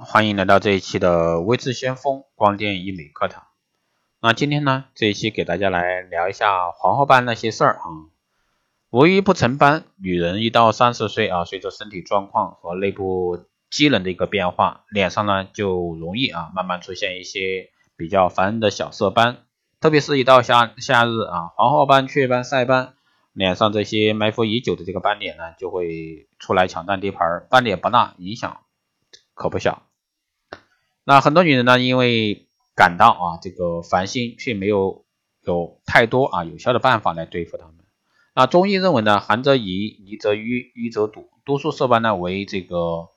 欢迎来到这一期的微智先锋光电医美课堂。那今天呢，这一期给大家来聊一下黄褐斑那些事儿啊。无一不成斑，女人一到三十岁啊，随着身体状况和内部机能的一个变化，脸上呢就容易啊慢慢出现一些比较烦人的小色斑。特别是一到夏夏日啊，黄褐斑、雀斑、晒斑，脸上这些埋伏已久的这个斑点呢，就会出来抢占地盘，斑点不大，影响可不小。那很多女人呢，因为感到啊这个烦心，却没有有太多啊有效的办法来对付它们。那中医认为呢，寒则宜，泥则瘀，瘀则堵。多数色斑呢为这个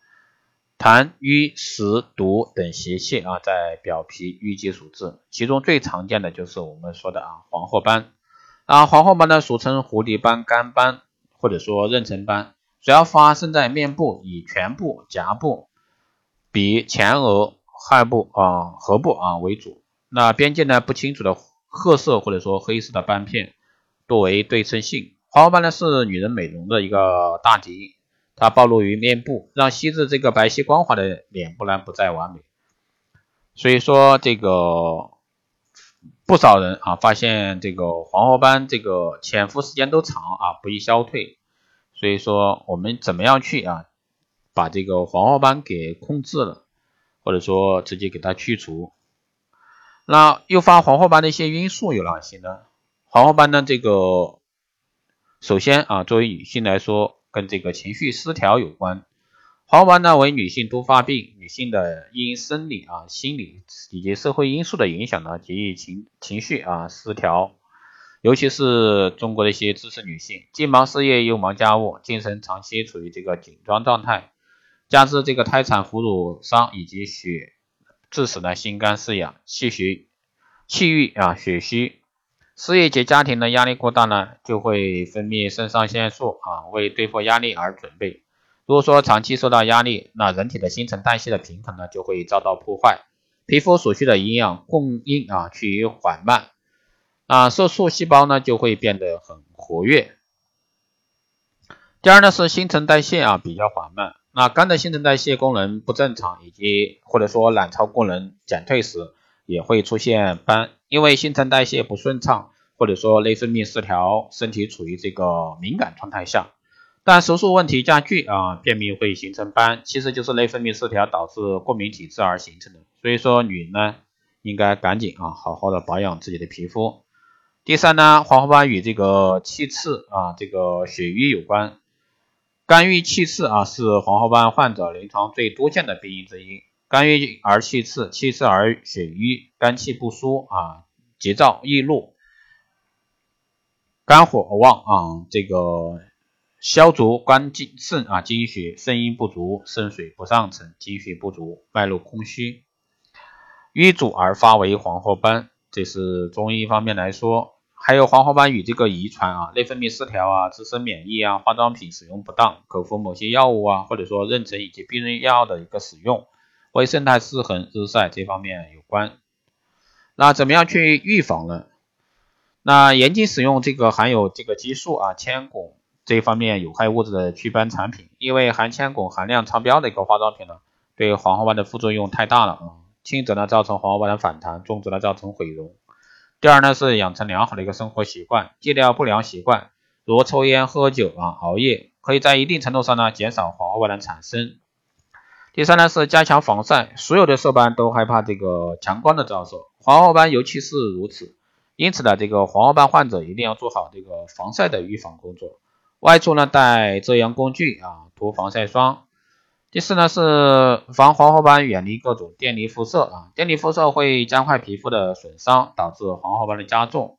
痰、瘀、湿、毒等邪气啊在表皮淤积所致。其中最常见的就是我们说的啊黄褐斑。啊黄褐斑呢俗称蝴蝶斑、干斑或者说妊娠斑，主要发生在面部，以颧部、颊部、鼻、前额。颌部啊、颌部啊为主，那边界呢不清楚的褐色或者说黑色的斑片多为对称性。黄褐斑呢是女人美容的一个大敌，它暴露于面部，让细致这个白皙光滑的脸部呢不再完美。所以说这个不少人啊发现这个黄褐斑这个潜伏时间都长啊不易消退，所以说我们怎么样去啊把这个黄褐斑给控制了？或者说直接给它去除。那诱发黄褐斑的一些因素有哪些呢？黄褐斑呢，这个首先啊，作为女性来说，跟这个情绪失调有关。黄褐斑呢为女性多发病，女性的因生理啊、心理以及社会因素的影响呢，极易情情绪啊失调，尤其是中国的一些知识女性，既忙事业又忙家务，精神长期处于这个紧张状态。加之这个胎产、哺乳伤以及血，致使呢心肝失养、气虚、气郁啊、血虚。事业及家庭的压力过大呢，就会分泌肾上腺素啊，为对付压力而准备。如果说长期受到压力，那人体的新陈代谢的平衡呢，就会遭到破坏，皮肤所需的营养供应啊趋于缓慢，啊色素细胞呢就会变得很活跃。第二呢是新陈代谢啊比较缓慢。那肝的新陈代谢功能不正常，以及或者说卵巢功能减退时，也会出现斑。因为新陈代谢不顺畅，或者说内分泌失调，身体处于这个敏感状态下。但手术问题加剧啊，便秘会形成斑，其实就是内分泌失调导致过敏体质而形成的。所以说，女人呢应该赶紧啊，好好的保养自己的皮肤。第三呢，黄褐斑与这个气滞啊，这个血瘀有关。肝郁气滞啊，是黄褐斑患者临床最多见的病因之一。肝郁而气滞，气滞而血瘀，肝气不舒啊，急躁易怒，肝火旺啊，这个消足肝经肾啊，精血肾阴不足，肾水不上沉，精血不足，脉络空虚，瘀阻而发为黄褐斑。这是中医方面来说。还有黄褐斑与这个遗传啊、内分泌失调啊、自身免疫啊、化妆品使用不当、口服某些药物啊，或者说妊娠以及避孕药的一个使用、微生态失衡、日晒这方面有关。那怎么样去预防呢？那严禁使用这个含有这个激素啊、铅汞这方面有害物质的祛斑产品，因为含铅汞含量超标的一个化妆品呢，对黄褐斑的副作用太大了啊，轻则呢造成黄褐斑的反弹，重则呢造成毁容。第二呢是养成良好的一个生活习惯，戒掉不良习惯，如抽烟、喝酒啊、熬夜，可以在一定程度上呢减少黄褐斑的产生。第三呢是加强防晒，所有的色斑都害怕这个强光的照射，黄褐斑尤其是如此。因此呢，这个黄褐斑患者一定要做好这个防晒的预防工作，外出呢带遮阳工具啊，涂防晒霜。第四呢是防黄褐斑，远离各种电离辐射啊，电离辐射会加快皮肤的损伤，导致黄褐斑的加重。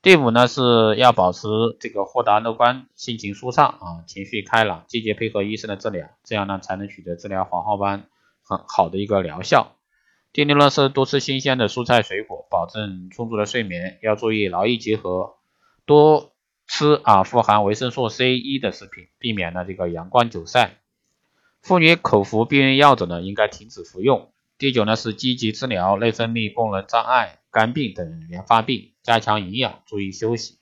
第五呢是要保持这个豁达乐观，心情舒畅啊，情绪开朗，积极配合医生的治疗，这样呢才能取得治疗黄褐斑很好的一个疗效。第六呢是多吃新鲜的蔬菜水果，保证充足的睡眠，要注意劳逸结合，多吃啊富含维生素 C、E 的食品，避免呢这个阳光久晒。妇女口服避孕药者呢，应该停止服用。第九呢是积极治疗内分泌功能障碍、肝病等原发病，加强营养，注意休息。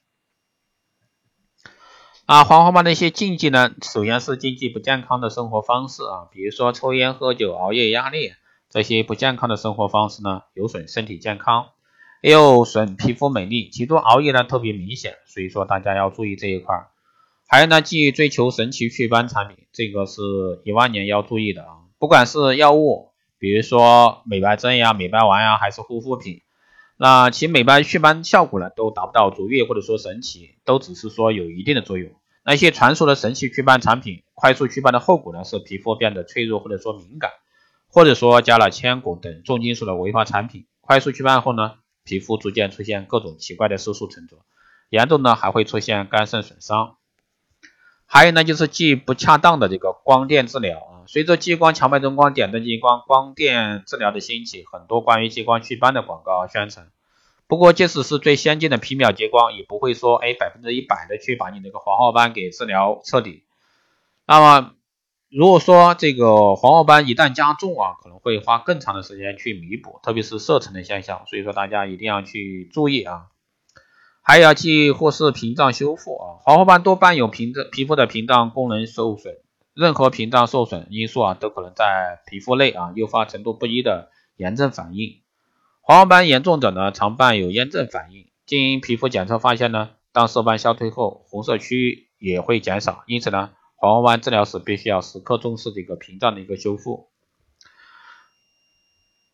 啊，黄花斑的一些禁忌呢，首先是禁忌不健康的生活方式啊，比如说抽烟、喝酒、熬夜、压力这些不健康的生活方式呢，有损身体健康，又损皮肤美丽，其中熬夜呢特别明显，所以说大家要注意这一块。还有呢，忌追求神奇祛斑产品，这个是一万年要注意的啊，不管是药物，比如说美白针呀、美白丸呀，还是护肤品。那其美白祛斑效果呢，都达不到卓越或者说神奇，都只是说有一定的作用。那些传说的神奇祛斑产品，快速祛斑的后果呢，是皮肤变得脆弱或者说敏感，或者说加了铅汞等重金属的违法产品。快速祛斑后呢，皮肤逐渐出现各种奇怪的色素沉着，严重呢还会出现肝肾损伤。还有呢，就是忌不恰当的这个光电治疗啊。随着激光、强脉冲光、点阵激光、光电治疗的兴起，很多关于激光祛斑的广告宣传。不过，即使是最先进的皮秒激光，也不会说哎百分之一百的去把你那个黄褐斑给治疗彻底。那么，如果说这个黄褐斑一旦加重啊，可能会花更长的时间去弥补，特别是色沉的现象。所以说，大家一定要去注意啊。还要忌或是屏障修复啊，黄褐斑多半有屏障皮肤的屏障功能受损。任何屏障受损因素啊，都可能在皮肤内啊诱发程度不一的炎症反应。黄褐斑严重者呢，常伴有炎症反应。经皮肤检测发现呢，当色斑消退后，红色区域也会减少。因此呢，黄褐斑治疗时必须要时刻重视这个屏障的一个修复。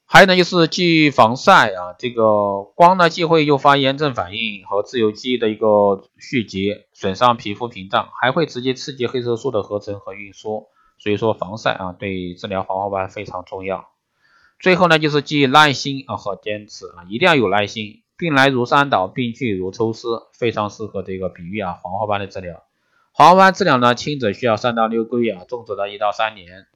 还有呢，就是忌防晒啊，这个光呢既会诱发炎症反应和自由基的一个蓄积，损伤皮肤屏障，还会直接刺激黑色素的合成和运输。所以说防晒啊，对治疗黄褐斑非常重要。最后呢，就是忌耐心啊和坚持啊，一定要有耐心。病来如山倒，病去如抽丝，非常适合这个比喻啊黄褐斑的治疗。黄褐斑治疗呢，轻者需要三到六个月啊，重者呢一到三年。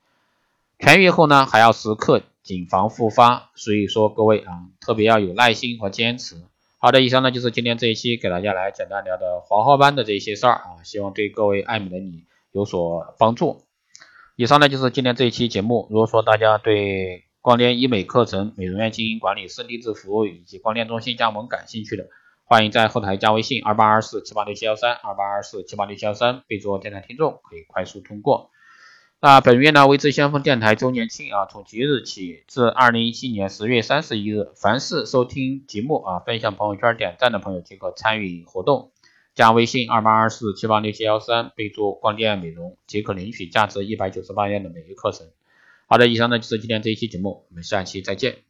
痊愈后呢，还要时刻。谨防复发，所以说各位啊，特别要有耐心和坚持。好的，以上呢就是今天这一期给大家来简单聊的黄褐斑的这些事儿啊，希望对各位爱美的你有所帮助。以上呢就是今天这一期节目。如果说大家对光电医美课程、美容院经营管理、私定制服务以及光电中心加盟感兴趣的，欢迎在后台加微信二八二四七八六七幺三二八二四七八六七幺三，备注电台听众，可以快速通过。那本月呢，微知先锋电台周年庆啊，从即日起至二零一七年十月三十一日，凡是收听节目啊、分享朋友圈、点赞的朋友即可参与活动。加微信二八二四七八六七幺三，备注光电美容，即可领取价值一百九十八元的美容课程。好的，以上呢就是今天这一期节目，我们下期再见。